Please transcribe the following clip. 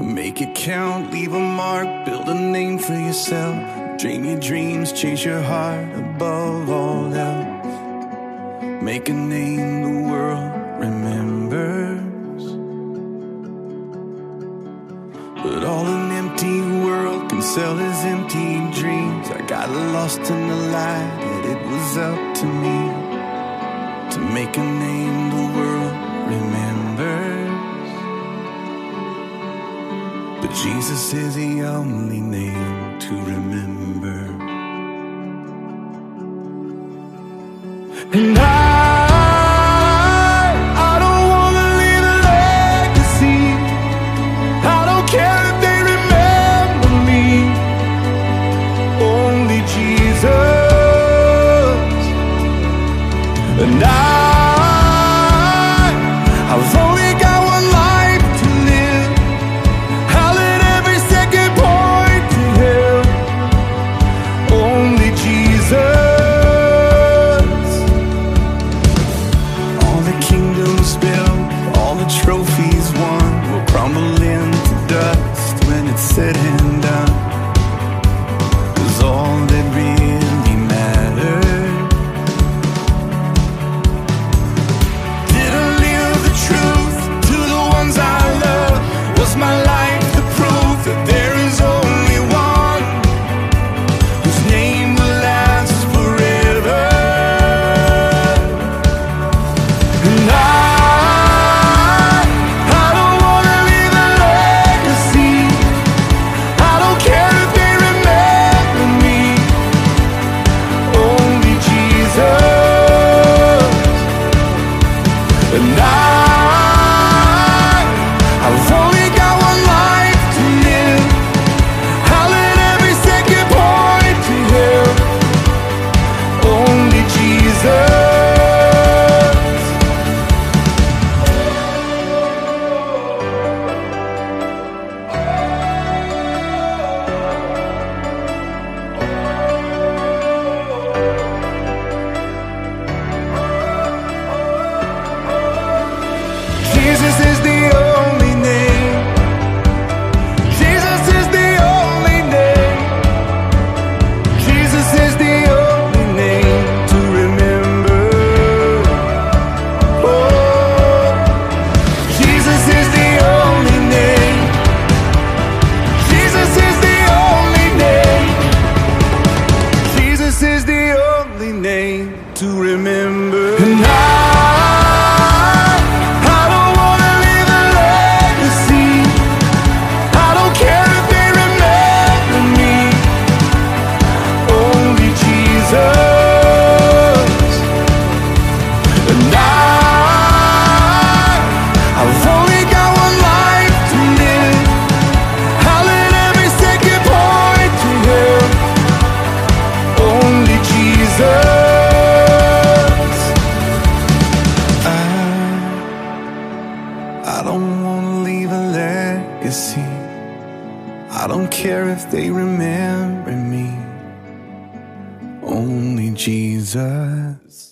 Make it count, leave a mark, build a name for yourself. Dream your dreams, chase your heart above all else. Make a name the world remembers. But all an empty world can sell is empty dreams. I got lost in the light, that it was up to me to make a But Jesus is the only name to remember. And I, legacy. I don't trophies won, will crumble into dust when it's said and And I, to remember. I don't wanna leave a legacy. I don't care if they remember me. Only Jesus.